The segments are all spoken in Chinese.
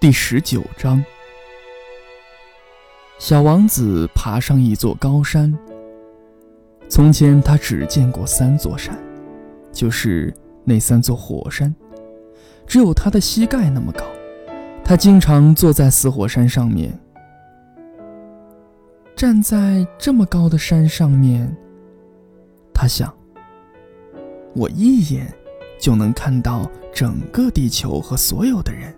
第十九章，小王子爬上一座高山。从前他只见过三座山，就是那三座火山，只有他的膝盖那么高。他经常坐在死火山上面，站在这么高的山上面，他想：我一眼就能看到整个地球和所有的人。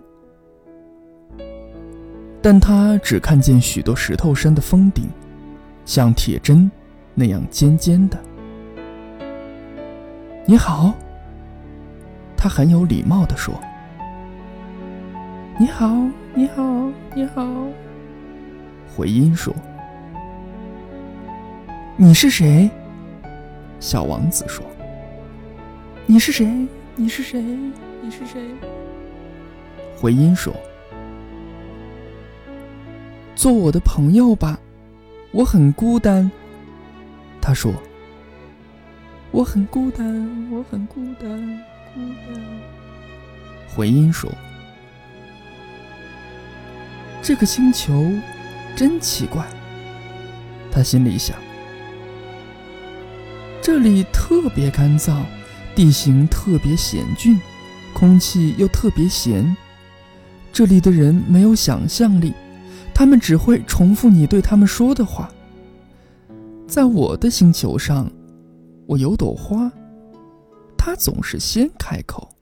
但他只看见许多石头山的峰顶，像铁针那样尖尖的。你好，他很有礼貌地说。你好，你好，你好。回音说。你是谁？小王子说。你是谁？你是谁？你是谁？回音说。做我的朋友吧，我很孤单。他说：“我很孤单，我很孤单，孤单。”回音说：“这个星球真奇怪。”他心里想：“这里特别干燥，地形特别险峻，空气又特别咸。这里的人没有想象力。”他们只会重复你对他们说的话。在我的星球上，我有朵花，它总是先开口。